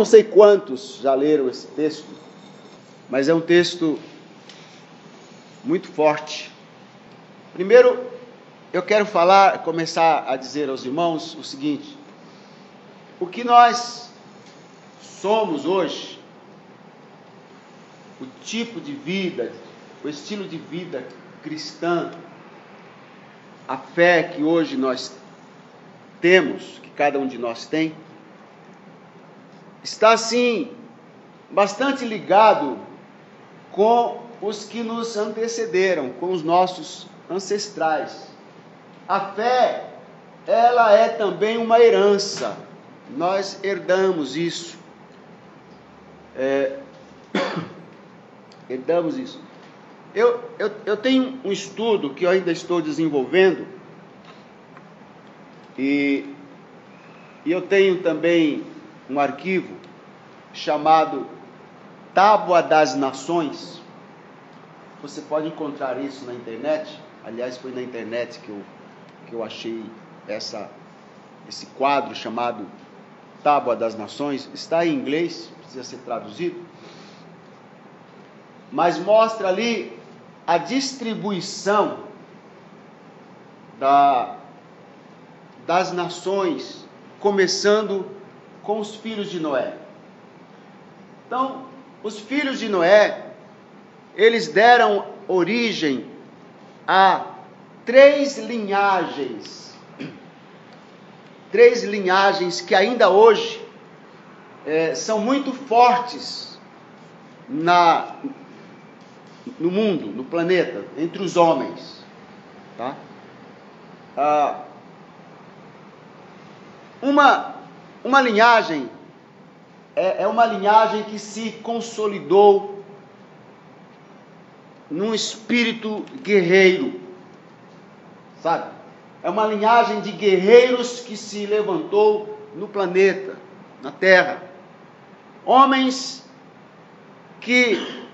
não sei quantos já leram esse texto, mas é um texto muito forte. Primeiro, eu quero falar, começar a dizer aos irmãos o seguinte: o que nós somos hoje, o tipo de vida, o estilo de vida cristã, a fé que hoje nós temos, que cada um de nós tem, está assim bastante ligado com os que nos antecederam, com os nossos ancestrais. A fé, ela é também uma herança. Nós herdamos isso. É, herdamos isso. Eu, eu, eu tenho um estudo que eu ainda estou desenvolvendo, e, e eu tenho também um arquivo chamado Tábua das Nações. Você pode encontrar isso na internet. Aliás, foi na internet que eu, que eu achei essa, esse quadro chamado Tábua das Nações. Está em inglês, precisa ser traduzido. Mas mostra ali a distribuição da, das nações, começando com os filhos de Noé. Então, os filhos de Noé, eles deram origem a três linhagens, três linhagens que ainda hoje é, são muito fortes na, no mundo, no planeta, entre os homens. Tá? Ah, uma, uma linhagem é, é uma linhagem que se consolidou num espírito guerreiro, sabe? É uma linhagem de guerreiros que se levantou no planeta, na Terra. Homens que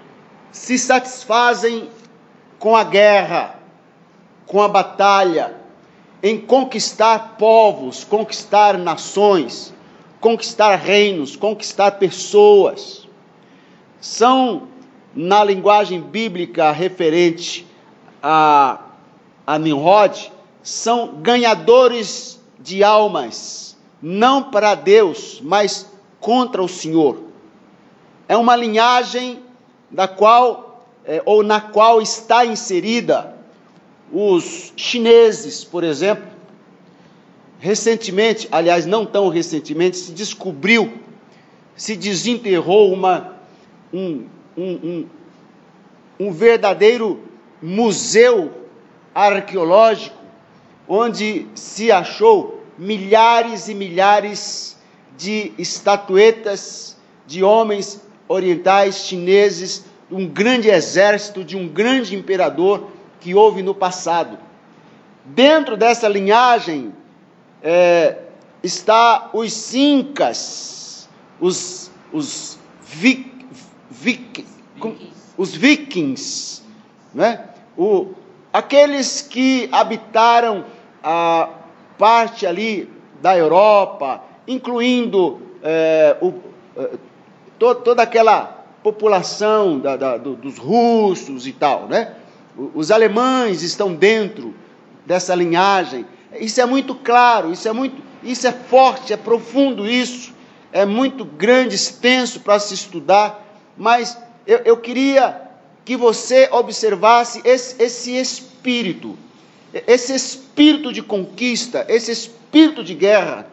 se satisfazem com a guerra, com a batalha, em conquistar povos, conquistar nações, conquistar reinos, conquistar pessoas. São, na linguagem bíblica referente a, a Nimrod, são ganhadores de almas, não para Deus, mas contra o Senhor. É uma linhagem da qual é, ou na qual está inserida os chineses, por exemplo. Recentemente, aliás, não tão recentemente, se descobriu, se desenterrou uma, um, um, um, um verdadeiro museu arqueológico, onde se achou milhares e milhares de estatuetas de homens orientais chineses, um grande exército de um grande imperador que houve no passado. Dentro dessa linhagem é, está os incas, os, os, vic, vic, os vikings, né? o, aqueles que habitaram a parte ali da Europa, incluindo é, o, é, to, toda aquela população da, da, do, dos russos e tal, né? Os alemães estão dentro dessa linhagem. Isso é muito claro, isso é muito, isso é forte, é profundo isso, é muito grande, extenso para se estudar, mas eu, eu queria que você observasse esse, esse espírito, esse espírito de conquista, esse espírito de guerra,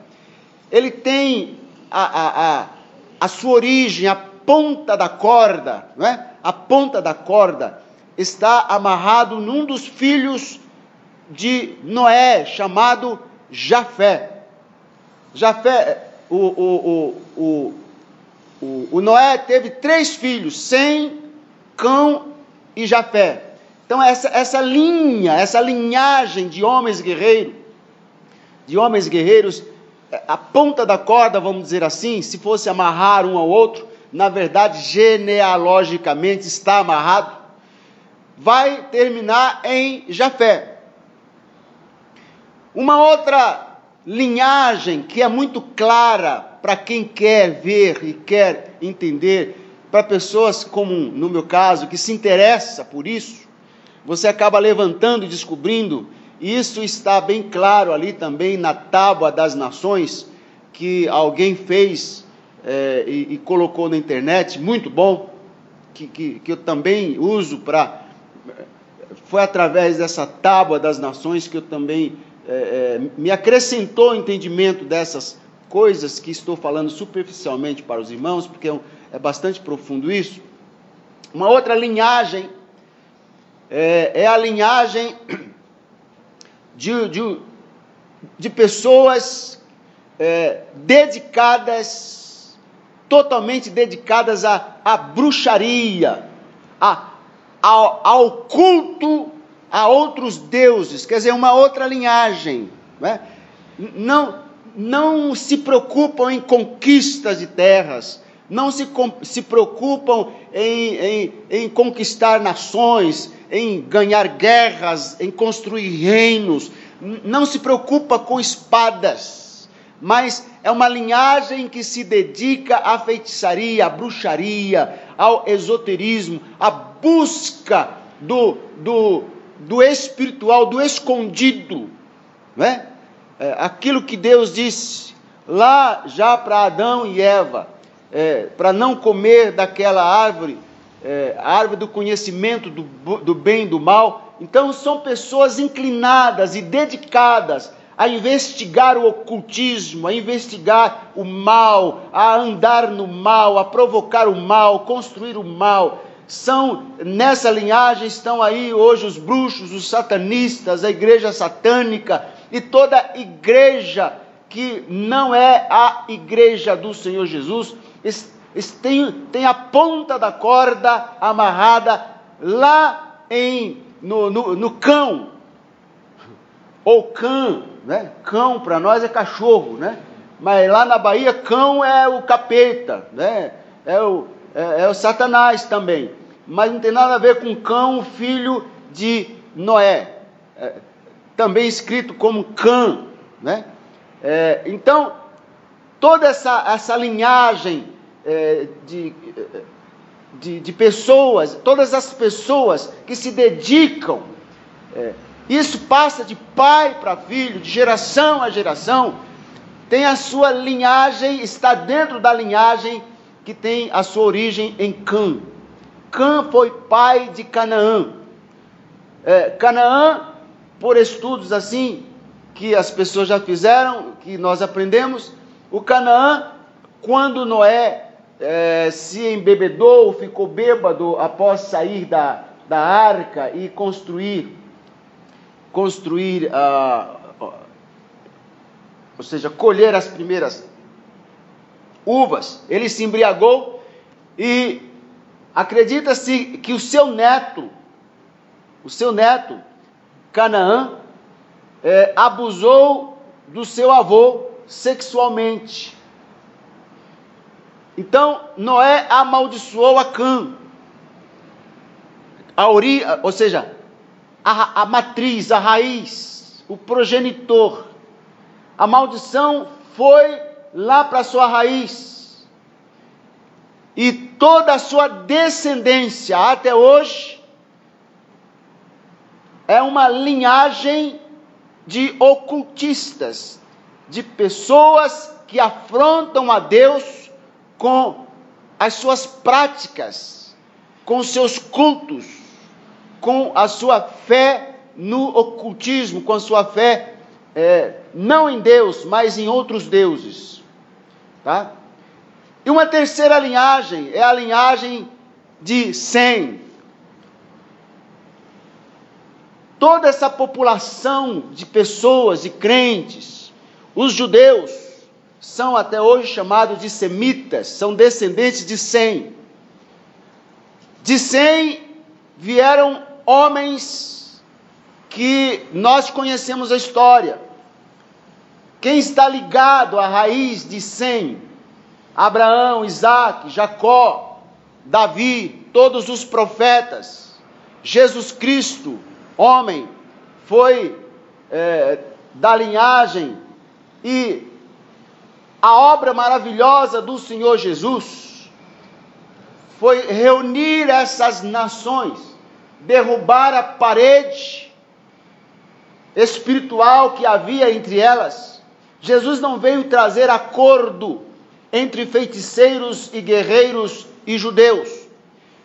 ele tem a, a, a, a sua origem, a ponta da corda, não é? A ponta da corda está amarrado num dos filhos de Noé, chamado Jafé. Jafé, o, o, o, o, o Noé teve três filhos, Sem, Cão e Jafé. Então, essa, essa linha, essa linhagem de homens guerreiros, de homens guerreiros, a ponta da corda, vamos dizer assim, se fosse amarrar um ao outro, na verdade, genealogicamente está amarrado, vai terminar em Jafé. Uma outra linhagem que é muito clara para quem quer ver e quer entender, para pessoas como no meu caso, que se interessa por isso, você acaba levantando e descobrindo, e isso está bem claro ali também na tábua das nações, que alguém fez é, e, e, colocou na internet, muito bom, que, que, que eu também uso para. Foi através dessa tábua das nações que eu também é, é, me acrescentou o entendimento dessas coisas que estou falando superficialmente para os irmãos, porque é, é bastante profundo isso. Uma outra linhagem é, é a linhagem de, de, de pessoas é, dedicadas, totalmente dedicadas à, à bruxaria, a, ao, ao, culto a outros deuses, quer dizer, uma outra linhagem. Não, é? não, não se preocupam em conquistas de terras, não se, se preocupam em, em, em conquistar nações, em ganhar guerras, em construir reinos, não se preocupa com espadas, mas é uma linhagem que se dedica à feitiçaria, à bruxaria, ao esoterismo, à busca do, do, do espiritual, do escondido, né? É, aquilo que Deus disse lá já para Adão e Eva, é, para não comer daquela árvore, é, a árvore do conhecimento do, do bem e do mal. Então, são pessoas inclinadas e dedicadas a investigar o ocultismo, a investigar o mal, a andar no mal, a provocar o mal, construir o mal. São nessa linhagem estão aí hoje os bruxos, os satanistas, a igreja satânica e toda igreja que não é a igreja do Senhor Jesus tem, tem a ponta da corda amarrada lá em, no, no, no cão, ou cão, né? Cão para nós é cachorro, né? Mas lá na Bahia, cão é o capeta, né? É o, é, é o Satanás também. Mas não tem nada a ver com cão, filho de Noé. É, também escrito como Cã, né? É, então, toda essa, essa linhagem é, de, de, de, pessoas, todas as pessoas que se dedicam, é, isso passa de pai para filho, de geração a geração, tem a sua linhagem, está dentro da linhagem que tem a sua origem em Cã. Cã foi pai de Canaã. É, Canaã, por estudos assim, que as pessoas já fizeram, que nós aprendemos, o Canaã, quando Noé é, se embebedou, ficou bêbado após sair da, da arca e construir, construir, ou seja, colher as primeiras uvas. Ele se embriagou e acredita-se que o seu neto, o seu neto, Canaã, é, abusou do seu avô sexualmente. Então, Noé amaldiçoou a Cã. A ori, ou seja, a, a matriz, a raiz, o progenitor. A maldição foi lá para sua raiz. E toda a sua descendência até hoje é uma linhagem de ocultistas, de pessoas que afrontam a Deus com as suas práticas, com seus cultos, com a sua fé no ocultismo, com a sua fé é, não em Deus, mas em outros deuses. Tá? E uma terceira linhagem é a linhagem de Sem. Toda essa população de pessoas, de crentes, os judeus, são até hoje chamados de semitas, são descendentes de Sem. De Sem vieram homens que nós conhecemos a história. Quem está ligado à raiz de Sem? Abraão, Isaac, Jacó, Davi, todos os profetas. Jesus Cristo, homem, foi é, da linhagem e a obra maravilhosa do Senhor Jesus foi reunir essas nações, derrubar a parede espiritual que havia entre elas. Jesus não veio trazer acordo entre feiticeiros e guerreiros e judeus.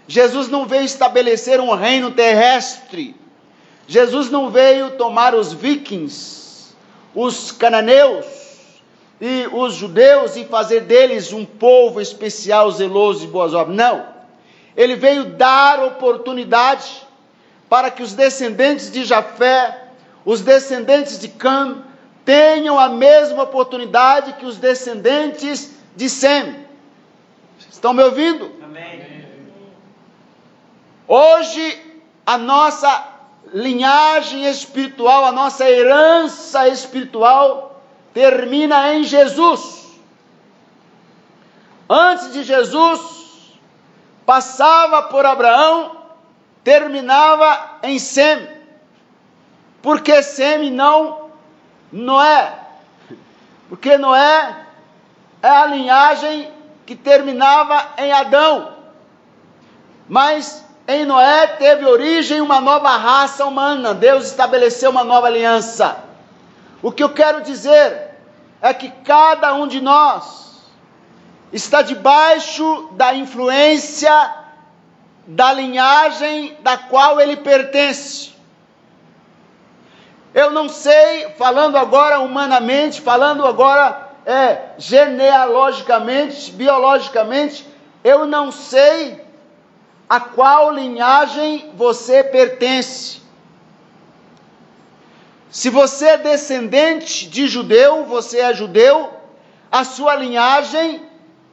Jesus não veio estabelecer um reino terrestre. Jesus não veio tomar os vikings, os cananeus e os judeus e fazer deles um povo especial, zeloso e boas obras. Não. Ele veio dar oportunidade para que os descendentes de Jafé, os descendentes de Cam, tenham a mesma oportunidade que os descendentes de Sem. Estão me ouvindo? Amém. Hoje, a nossa linhagem espiritual, a nossa herança espiritual termina em Jesus. Antes de Jesus, passava por Abraão, terminava em Sem. Porque Sem não Noé? Porque Noé é a linhagem que terminava em Adão. Mas em Noé teve origem uma nova raça humana. Deus estabeleceu uma nova aliança. O que eu quero dizer é que cada um de nós está debaixo da influência da linhagem da qual ele pertence. Eu não sei, falando agora humanamente, falando agora é, genealogicamente, biologicamente, eu não sei a qual linhagem você pertence. Se você é descendente de judeu, você é judeu, a sua linhagem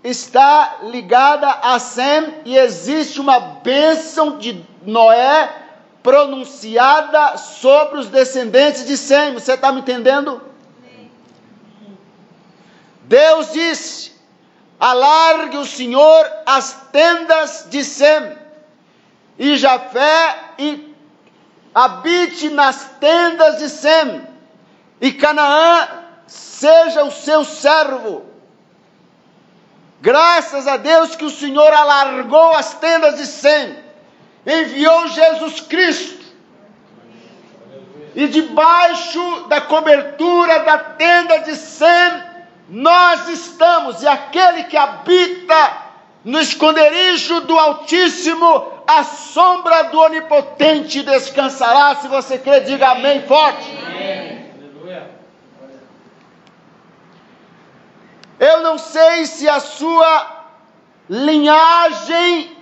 está ligada a Sem e existe uma bênção de Noé pronunciada sobre os descendentes de Sem. Você está me entendendo? Deus disse: alargue o Senhor as tendas de Sem, e Jafé e habite nas tendas de Sem, e Canaã seja o seu servo. Graças a Deus que o Senhor alargou as tendas de Sem, enviou Jesus Cristo, e debaixo da cobertura da tenda de Sem, nós estamos, e aquele que habita no esconderijo do Altíssimo, a sombra do Onipotente descansará. Se você crê, diga amém forte. Amém. Eu não sei se a sua linhagem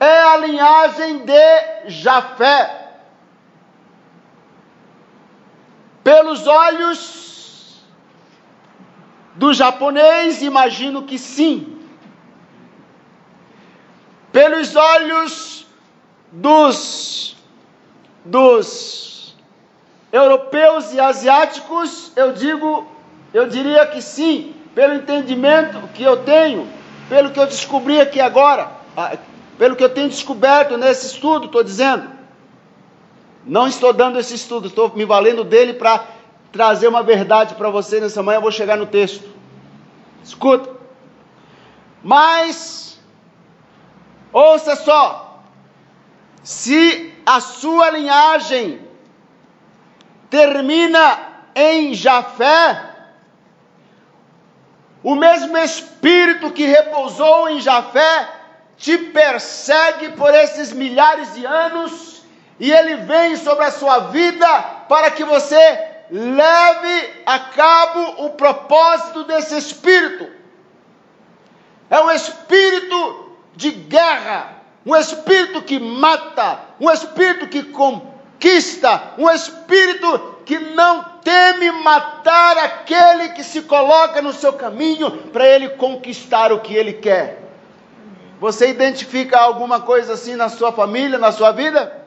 é a linhagem de Jafé. Pelos olhos do japonês, imagino que sim. Pelos olhos dos, dos europeus e asiáticos, eu digo, eu diria que sim, pelo entendimento que eu tenho, pelo que eu descobri aqui agora, ah, pelo que eu tenho descoberto nesse estudo, estou dizendo. Não estou dando esse estudo, estou me valendo dele para trazer uma verdade para você nessa manhã, eu vou chegar no texto. Escuta. Mas, ouça só: se a sua linhagem termina em Jafé, o mesmo espírito que repousou em Jafé te persegue por esses milhares de anos e ele vem sobre a sua vida para que você leve a cabo o propósito desse espírito. É um espírito de guerra, um espírito que mata, um espírito que conquista, um espírito que não teme matar aquele que se coloca no seu caminho para ele conquistar o que ele quer. Você identifica alguma coisa assim na sua família, na sua vida?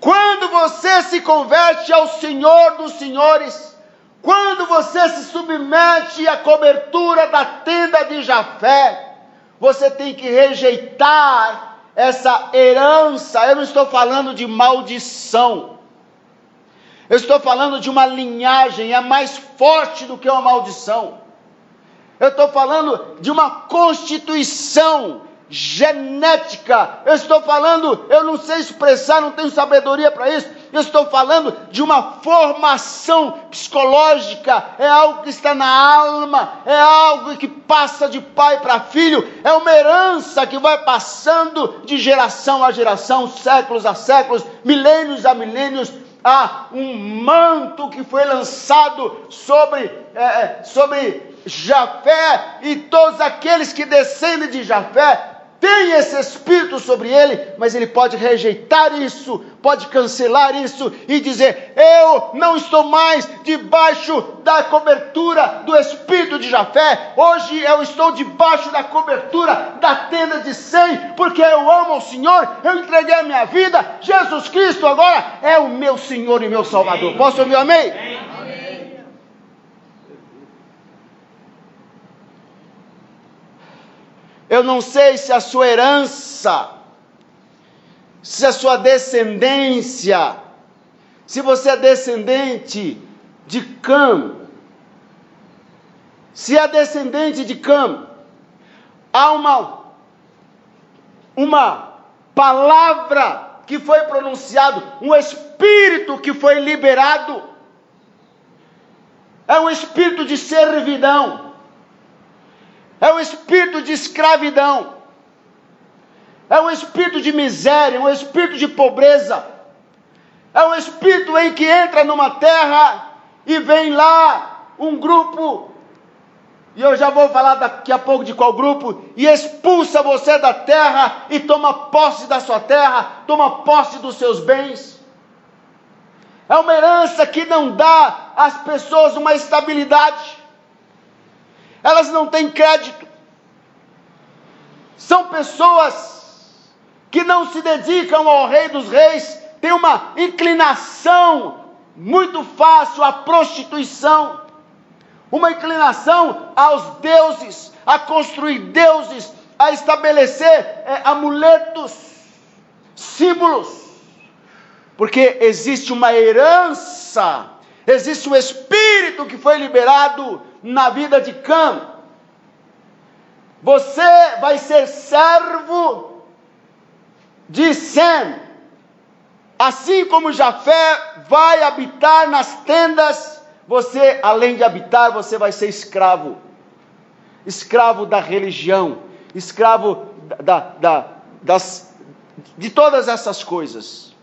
Quando você se converte ao Senhor dos Senhores, quando você se submete à cobertura da tenda de Jafé, você tem que rejeitar essa herança. Eu não estou falando de maldição. Eu estou falando de uma linhagem, é mais forte do que uma maldição. Eu estou falando de uma constituição genética. Eu estou falando, eu não sei expressar, não tenho sabedoria para isso. Eu estou falando de uma formação psicológica, é algo que está na alma, é algo que passa de pai para filho, é uma herança que vai passando de geração a geração, séculos a séculos, milênios a milênios. Há um manto que foi lançado sobre, é, é sobre Jafé e todos aqueles que descendem de Jafé tem esse espírito sobre ele, mas ele pode rejeitar isso, pode cancelar isso e dizer: Eu não estou mais debaixo da cobertura do espírito de Jafé, hoje eu estou debaixo da cobertura da tenda de Sem, porque eu amo o Senhor, eu entreguei a minha vida, Jesus Cristo agora é o meu Senhor e meu Salvador. Posso ouvir amém? amém. Eu não sei se a sua herança, se a sua descendência, se você é descendente de Cam, se é descendente de Cam, há uma, uma palavra que foi pronunciado, um espírito que foi liberado, é um espírito de servidão é um espírito de escravidão, é um espírito de miséria, um espírito de pobreza, é um espírito em que entra numa terra e vem lá um grupo, e eu já vou falar daqui a pouco de qual grupo, e expulsa você da terra e toma posse da sua terra, toma posse dos seus bens. É uma herança que não dá às pessoas uma estabilidade elas não têm crédito. São pessoas que não se dedicam ao Rei dos Reis, têm uma inclinação muito fácil à prostituição, uma inclinação aos deuses, a construir deuses, a estabelecer é, amuletos, símbolos, porque existe uma herança, existe um espírito que foi liberado na vida de Cã. Você vai ser servo de Sem. Assim como Jafé vai habitar nas tendas, você, além de habitar, você vai ser escravo. Escravo da religião, escravo da, da, das, de todas essas coisas.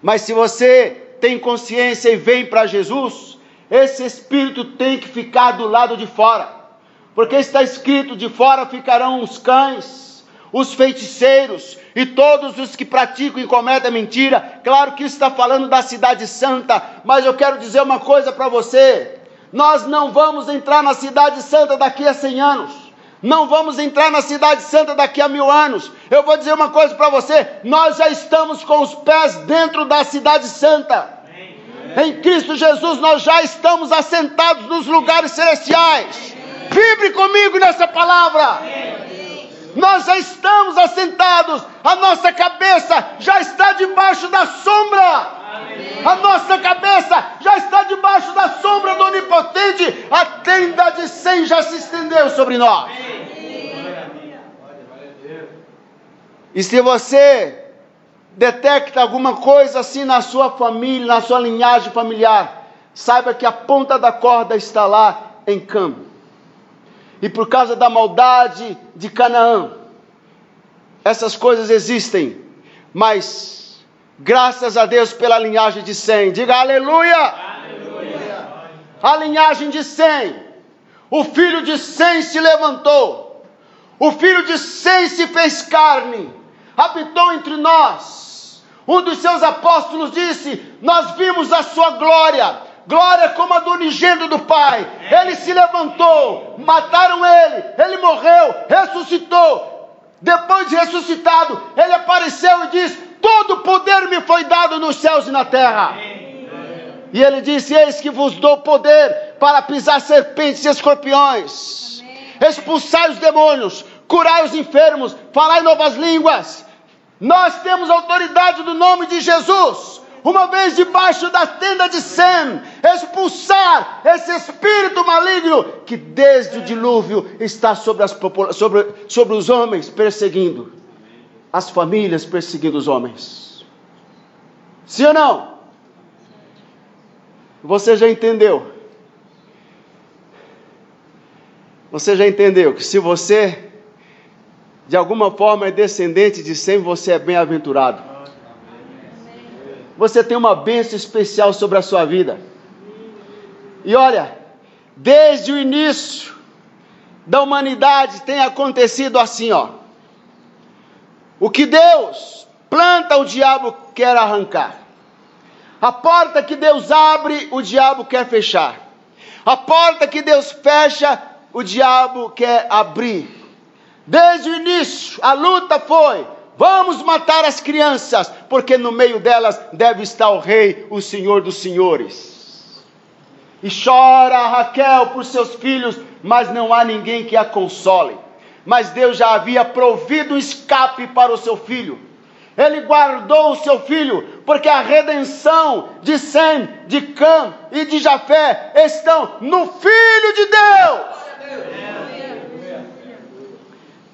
Mas se você tem consciência e vem para Jesus, esse espírito tem que ficar do lado de fora, porque está escrito: de fora ficarão os cães, os feiticeiros e todos os que praticam e cometem mentira. Claro que isso está falando da cidade santa, mas eu quero dizer uma coisa para você: nós não vamos entrar na cidade santa daqui a 100 anos. Não vamos entrar na Cidade Santa daqui a mil anos. Eu vou dizer uma coisa para você: nós já estamos com os pés dentro da Cidade Santa. Em Cristo Jesus nós já estamos assentados nos lugares celestiais. Vibre comigo nessa palavra. Nós já estamos assentados, a nossa cabeça já está debaixo da sombra. A nossa cabeça já está debaixo da sombra do Onipotente. A tenda de 100 já se estendeu sobre nós. E se você detecta alguma coisa assim na sua família, na sua linhagem familiar, saiba que a ponta da corda está lá em campo. E por causa da maldade de Canaã, essas coisas existem, mas graças a Deus pela linhagem de Sem, diga aleluia! aleluia. A linhagem de Sem, o filho de Sem se levantou, o filho de Sem se fez carne, habitou entre nós um dos seus apóstolos disse: Nós vimos a sua glória, glória como a do unigênito do Pai. Ele se levantou, mataram ele, ele morreu, ressuscitou. Depois de ressuscitado, ele apareceu e disse: Todo poder me foi dado nos céus e na terra. E ele disse: Eis que vos dou poder para pisar serpentes e escorpiões, expulsar os demônios, curar os enfermos, falar em novas línguas. Nós temos autoridade do nome de Jesus. uma vez debaixo da tenda de Sem, expulsar esse espírito maligno que desde o dilúvio está sobre, as, sobre, sobre os homens, perseguindo as famílias, perseguindo os homens. Sim ou não? Você já entendeu? Você já entendeu que se você de alguma forma é descendente de Sem, você é bem-aventurado. Você tem uma bênção especial sobre a sua vida. E olha, desde o início da humanidade tem acontecido assim, ó. O que Deus planta, o diabo quer arrancar. A porta que Deus abre, o diabo quer fechar. A porta que Deus fecha, o diabo quer abrir. Desde o início, a luta foi: vamos matar as crianças, porque no meio delas deve estar o Rei, o Senhor dos Senhores. E chora Raquel por seus filhos, mas não há ninguém que a console. Mas Deus já havia provido um escape para o seu filho. Ele guardou o seu filho, porque a redenção de Sem, de Cã e de Jafé estão no Filho de Deus.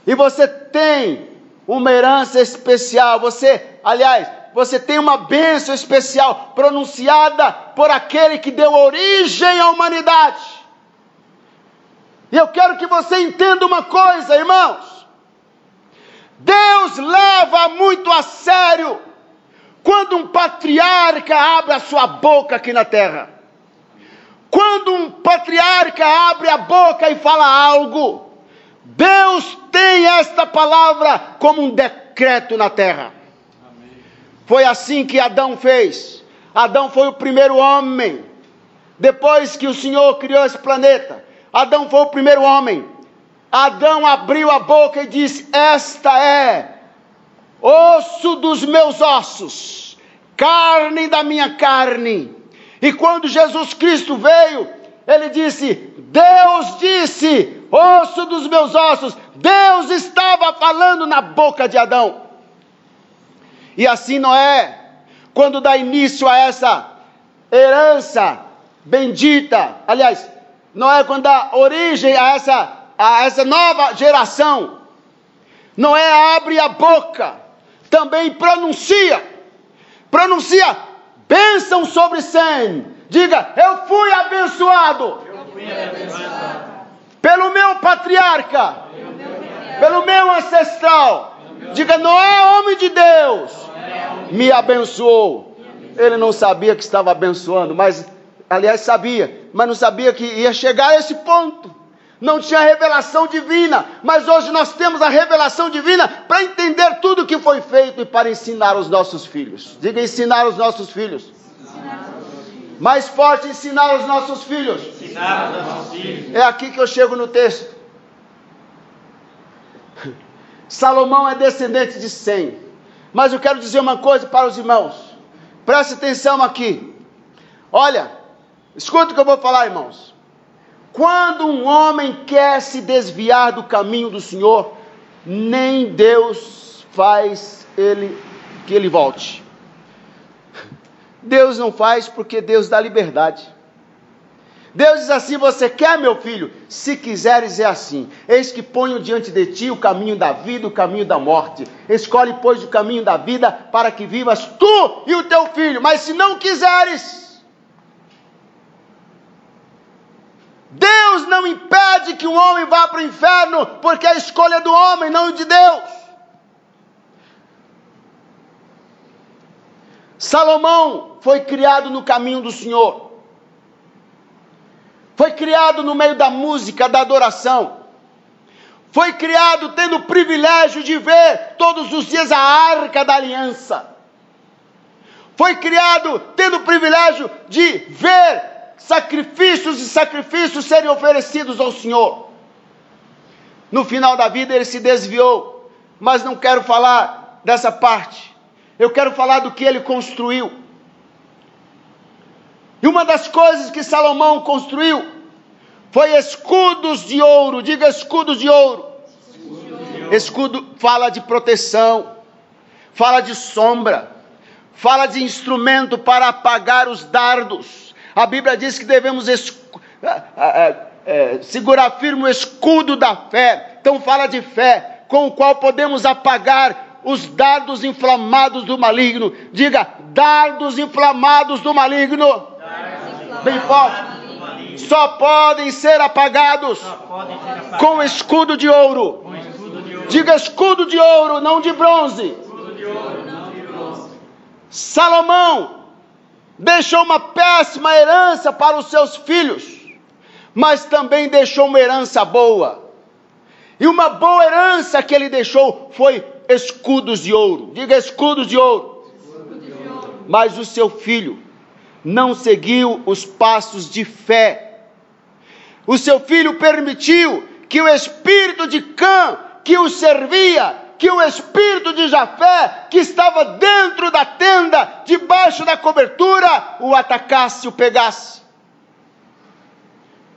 E você tem uma herança especial. Você, aliás, você tem uma bênção especial pronunciada por aquele que deu origem à humanidade. E eu quero que você entenda uma coisa, irmãos. Deus leva muito a sério quando um patriarca abre a sua boca aqui na terra. Quando um patriarca abre a boca e fala algo, Deus tem esta palavra como um decreto na terra. Foi assim que Adão fez. Adão foi o primeiro homem. Depois que o Senhor criou esse planeta, Adão foi o primeiro homem. Adão abriu a boca e disse: Esta é osso dos meus ossos, carne da minha carne. E quando Jesus Cristo veio, ele disse: Deus disse: osso dos meus ossos. Deus estava falando na boca de Adão. E assim Noé, quando dá início a essa herança bendita, aliás, Noé quando dá origem a essa, a essa nova geração, Noé abre a boca, também pronuncia, pronuncia bênção sobre Sem. Diga, eu fui abençoado. Eu fui abençoado pelo meu patriarca, pelo meu ancestral. Diga, Noé, homem de Deus, me abençoou. Ele não sabia que estava abençoando, mas, aliás, sabia, mas não sabia que ia chegar a esse ponto. Não tinha revelação divina, mas hoje nós temos a revelação divina para entender tudo o que foi feito e para ensinar os nossos filhos. Diga ensinar os nossos filhos. Mais forte, ensinar os nossos filhos. Ensinar os nossos filhos. É aqui que eu chego no texto. Salomão é descendente de Sem. Mas eu quero dizer uma coisa para os irmãos. Preste atenção aqui. Olha, escuta o que eu vou falar, irmãos. Quando um homem quer se desviar do caminho do Senhor, nem Deus faz ele que ele volte. Deus não faz porque Deus dá liberdade. Deus diz assim: Você quer, meu filho? Se quiseres, é assim. Eis que ponho diante de ti o caminho da vida, o caminho da morte. Escolhe, pois, o caminho da vida para que vivas tu e o teu filho. Mas se não quiseres, Deus não impede que um homem vá para o inferno, porque a escolha é do homem, não de Deus. Salomão foi criado no caminho do Senhor. Foi criado no meio da música, da adoração. Foi criado tendo o privilégio de ver todos os dias a arca da aliança. Foi criado tendo o privilégio de ver sacrifícios e sacrifícios serem oferecidos ao Senhor. No final da vida ele se desviou, mas não quero falar dessa parte. Eu quero falar do que ele construiu. E uma das coisas que Salomão construiu foi escudos de ouro. Diga escudos de ouro. Escudo fala de proteção, fala de sombra, fala de instrumento para apagar os dardos. A Bíblia diz que devemos é, segurar firme o escudo da fé. Então fala de fé, com o qual podemos apagar os dardos inflamados do maligno. Diga, dardos inflamados do maligno. Bem forte. Só podem ser apagados com escudo de ouro. Diga escudo de ouro, não de bronze. Salomão deixou uma péssima herança para os seus filhos, mas também deixou uma herança boa. E uma boa herança que ele deixou foi escudos de ouro. Diga escudos de ouro. Mas o seu filho não seguiu os passos de fé. O seu filho permitiu que o espírito de Cã, que o servia, que o espírito de Jafé, que estava dentro da tenda, debaixo da cobertura, o atacasse, o pegasse.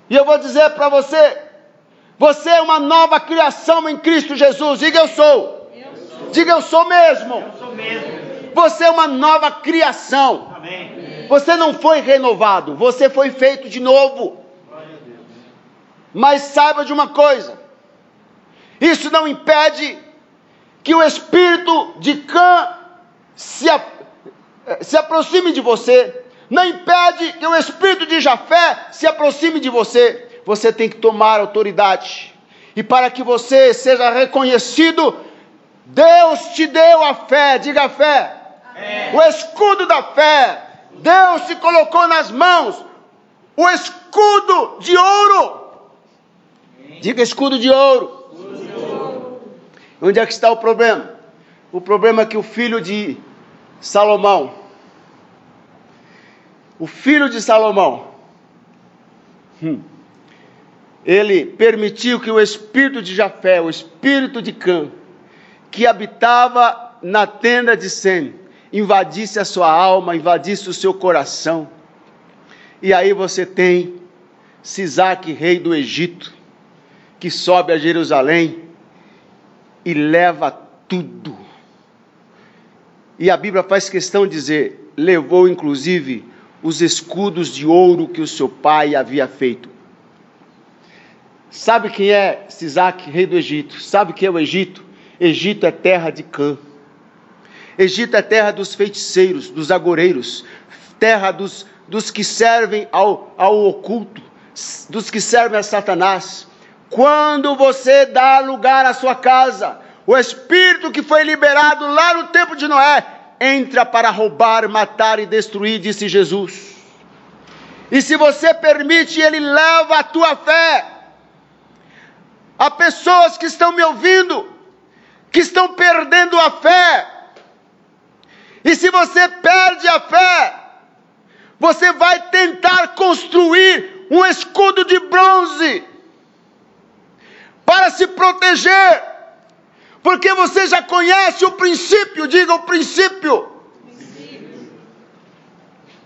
E eu vou dizer para você: você é uma nova criação em Cristo Jesus. Diga eu sou. Diga eu sou mesmo. Eu sou mesmo. Você é uma nova criação. Amém. Você não foi renovado, você foi feito de novo. Mas saiba de uma coisa: isso não impede que o espírito de Cã se, se aproxime de você, não impede que o espírito de Jafé se aproxime de você. Você tem que tomar autoridade. E para que você seja reconhecido, Deus te deu a fé, diga a fé. Amém. O escudo da fé. Deus se colocou nas mãos o escudo de ouro. Diga escudo de ouro. Onde é que está o problema? O problema é que o filho de Salomão, o filho de Salomão, hum, ele permitiu que o espírito de Jafé, o espírito de Cã, que habitava na tenda de Sem, invadisse a sua alma, invadisse o seu coração. E aí você tem Sisaque, rei do Egito, que sobe a Jerusalém e leva tudo. E a Bíblia faz questão de dizer: levou inclusive os escudos de ouro que o seu pai havia feito. Sabe quem é Sisaque, rei do Egito? Sabe quem é o Egito? Egito é terra de Cã. Egito é terra dos feiticeiros, dos agoreiros, terra dos, dos que servem ao, ao oculto, dos que servem a Satanás. Quando você dá lugar à sua casa, o espírito que foi liberado lá no tempo de Noé entra para roubar, matar e destruir, disse Jesus. E se você permite, ele leva a tua fé. Há pessoas que estão me ouvindo, que estão perdendo a fé. E se você perde a fé, você vai tentar construir um escudo de bronze para se proteger, porque você já conhece o princípio, diga o princípio.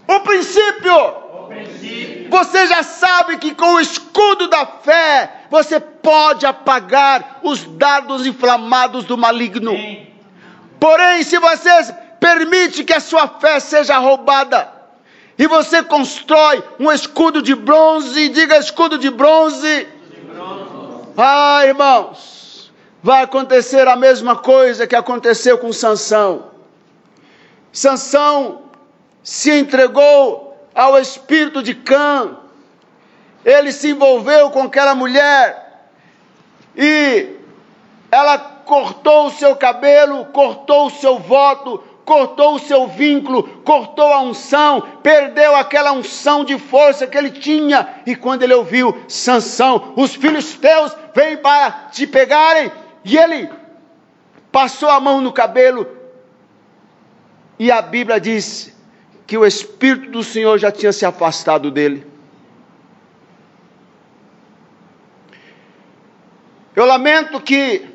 O princípio. O princípio. Você já sabe que com o escudo da fé você pode apagar os dardos inflamados do maligno. Porém, se você permite que a sua fé seja roubada, e você constrói um escudo de bronze, diga escudo de bronze, ah, irmãos, vai acontecer a mesma coisa que aconteceu com Sansão. Sansão se entregou ao espírito de Cã. Ele se envolveu com aquela mulher e ela cortou o seu cabelo, cortou o seu voto, cortou o seu vínculo, cortou a unção, perdeu aquela unção de força que ele tinha. E quando ele ouviu Sansão, os filhos teus vêm para te pegarem, e ele passou a mão no cabelo. E a Bíblia diz que o espírito do Senhor já tinha se afastado dele. Eu lamento que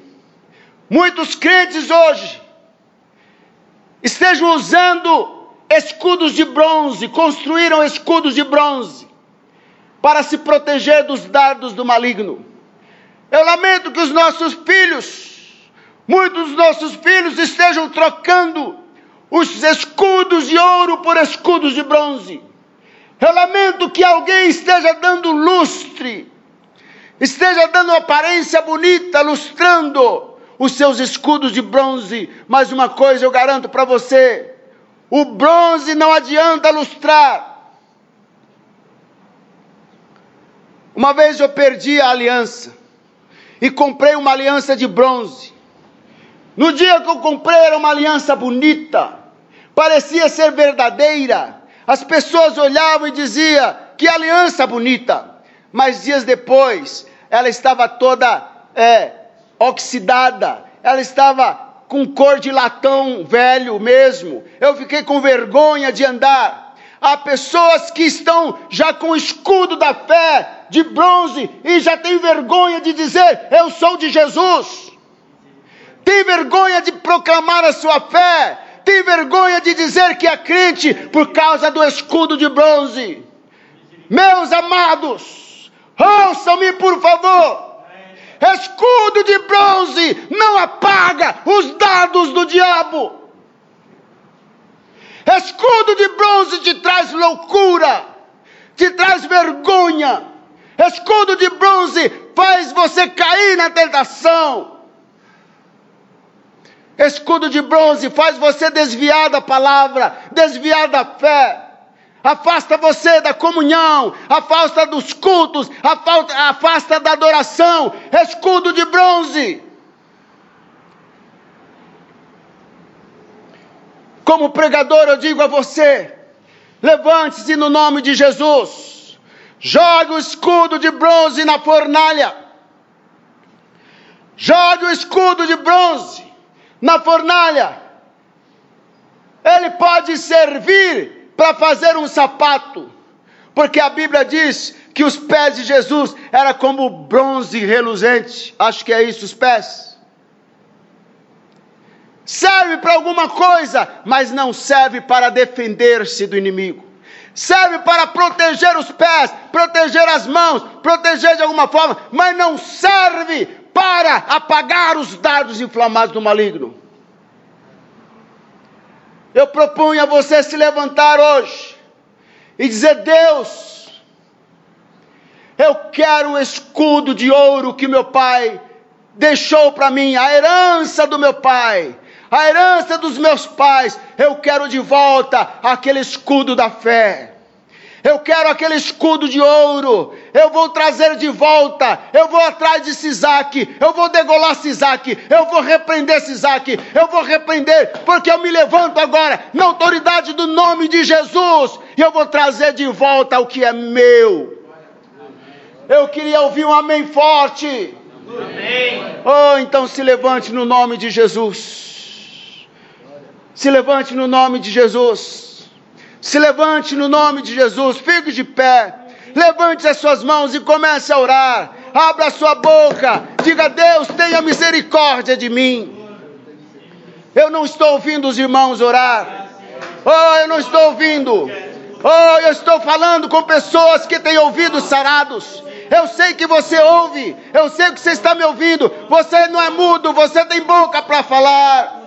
muitos crentes hoje estejam usando escudos de bronze, construíram escudos de bronze para se proteger dos dardos do maligno. Eu lamento que os nossos filhos, muitos dos nossos filhos estejam trocando os escudos de ouro por escudos de bronze. Eu lamento que alguém esteja dando lustre, esteja dando aparência bonita, lustrando os seus escudos de bronze. Mas uma coisa eu garanto para você: o bronze não adianta lustrar. Uma vez eu perdi a aliança e comprei uma aliança de bronze. No dia que eu comprei era uma aliança bonita, parecia ser verdadeira. As pessoas olhavam e diziam: que aliança bonita. Mas dias depois, ela estava toda é, oxidada, ela estava com cor de latão velho mesmo. Eu fiquei com vergonha de andar. Há pessoas que estão já com o escudo da fé de bronze e já têm vergonha de dizer: Eu sou de Jesus. Tem vergonha de proclamar a sua fé. Tem vergonha de dizer que é crente por causa do escudo de bronze. Meus amados, ouçam-me por favor. Escudo de bronze não apaga os dados do diabo. Escudo de bronze te traz loucura, te traz vergonha. Escudo de bronze faz você cair na tentação. Escudo de bronze faz você desviar da palavra, desviar da fé afasta você da comunhão, afasta dos cultos, afasta da adoração, escudo de bronze. Como pregador, eu digo a você: levante-se no nome de Jesus, jogue o escudo de bronze na fornalha, jogue o escudo de bronze na fornalha, ele pode servir para fazer um sapato, porque a Bíblia diz que os pés de Jesus era como bronze reluzente. Acho que é isso, os pés. Serve para alguma coisa, mas não serve para defender-se do inimigo. Serve para proteger os pés, proteger as mãos, proteger de alguma forma, mas não serve para apagar os dardos inflamados do maligno. Eu proponho a você se levantar hoje e dizer: Deus, eu quero o escudo de ouro que meu pai deixou para mim, a herança do meu pai, a herança dos meus pais. Eu quero de volta aquele escudo da fé. Eu quero aquele escudo de ouro. Eu vou trazer de volta. Eu vou atrás de Sisaque. Eu vou degolar Sisaque. Eu vou repreender Sisaque. Eu vou repreender, porque eu me levanto agora na autoridade do nome de Jesus. E eu vou trazer de volta o que é meu. Eu queria ouvir um amém forte. Amém. Oh, então se levante no nome de Jesus. Se levante no nome de Jesus. Se levante no nome de Jesus, fique de pé. Levante as suas mãos e comece a orar. Abra a sua boca. Diga: Deus, tenha misericórdia de mim. Eu não estou ouvindo os irmãos orar. Oh, eu não estou ouvindo. Oh, eu estou falando com pessoas que têm ouvidos sarados. Eu sei que você ouve. Eu sei que você está me ouvindo. Você não é mudo, você tem boca para falar.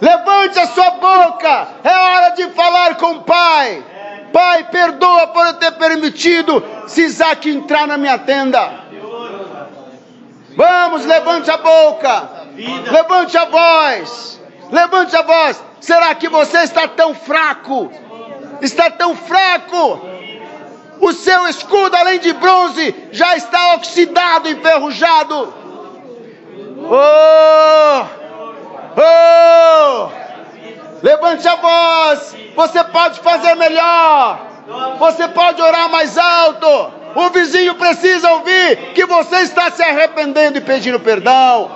Levante a sua boca. É hora de falar com o Pai. Pai, perdoa por eu ter permitido Isaac entrar na minha tenda. Vamos, levante a boca. Levante a voz. Levante a voz. Será que você está tão fraco? Está tão fraco? O seu escudo, além de bronze, já está oxidado, enferrujado. Oh! Oh! Levante a voz. Você pode fazer melhor. Você pode orar mais alto. O vizinho precisa ouvir que você está se arrependendo e pedindo perdão.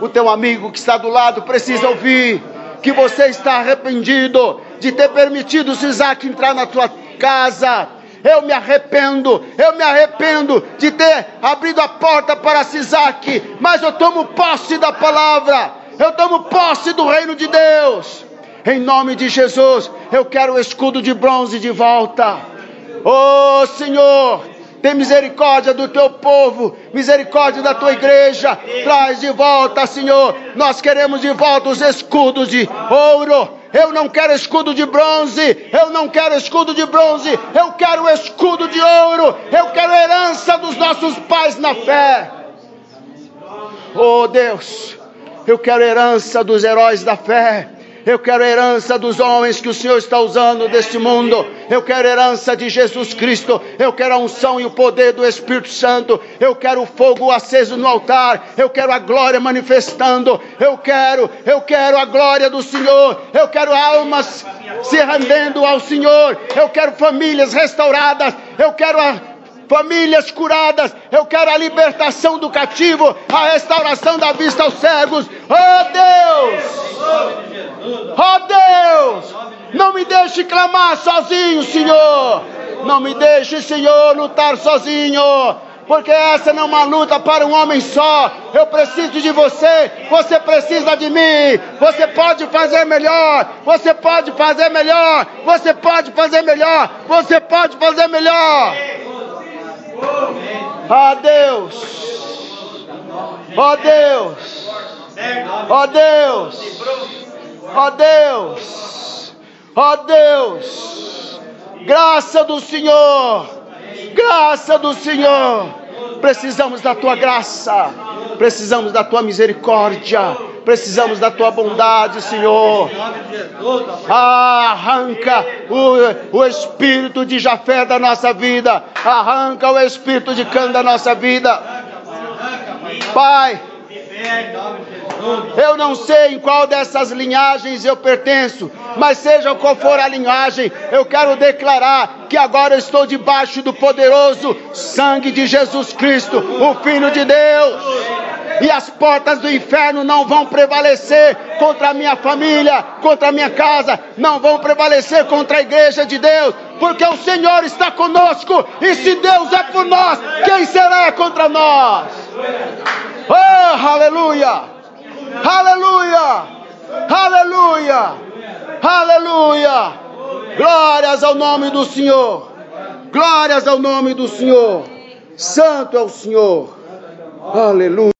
O teu amigo que está do lado precisa ouvir que você está arrependido de ter permitido o Isaac entrar na tua casa. Eu me arrependo, eu me arrependo de ter abrido a porta para Isaac, mas eu tomo posse da palavra, eu tomo posse do reino de Deus. Em nome de Jesus, eu quero o escudo de bronze de volta. Oh Senhor, Tem misericórdia do teu povo, misericórdia da tua igreja. Traz de volta, Senhor. Nós queremos de volta os escudos de ouro. Eu não quero escudo de bronze, eu não quero escudo de bronze, eu quero escudo de ouro, eu quero herança dos nossos pais na fé. Oh Deus, eu quero herança dos heróis da fé. Eu quero a herança dos homens que o Senhor está usando deste mundo. Eu quero a herança de Jesus Cristo. Eu quero a unção e o poder do Espírito Santo. Eu quero o fogo aceso no altar. Eu quero a glória manifestando. Eu quero, eu quero a glória do Senhor. Eu quero almas se rendendo ao Senhor. Eu quero famílias restauradas. Eu quero a famílias curadas. Eu quero a libertação do cativo, a restauração da vista aos cegos. Oh Deus! Oh Deus! Não me deixe clamar sozinho, Senhor. Não me deixe, Senhor, lutar sozinho. Porque essa não é uma luta para um homem só. Eu preciso de você, você precisa de mim. Você pode fazer melhor, você pode fazer melhor, você pode fazer melhor, você pode fazer melhor. Ó Deus! Ó Deus! Ó Deus! Ó Deus! Ó Deus! Graça do Senhor! Graça do Senhor! Precisamos da tua graça, precisamos da tua misericórdia, precisamos da tua bondade, Senhor. Arranca o, o espírito de Jafé da nossa vida, arranca o espírito de Cã da nossa vida. Pai, eu não sei em qual dessas linhagens eu pertenço, mas seja qual for a linhagem, eu quero declarar que agora estou debaixo do poderoso sangue de Jesus Cristo, o Filho de Deus e as portas do inferno não vão prevalecer contra a minha família, contra a minha casa, não vão prevalecer contra a igreja de Deus, porque o Senhor está conosco, e se Deus é por nós, quem será contra nós? Oh, aleluia! Aleluia! Aleluia! Aleluia! Glórias ao nome do Senhor! Glórias ao nome do Senhor! Santo é o Senhor! Aleluia!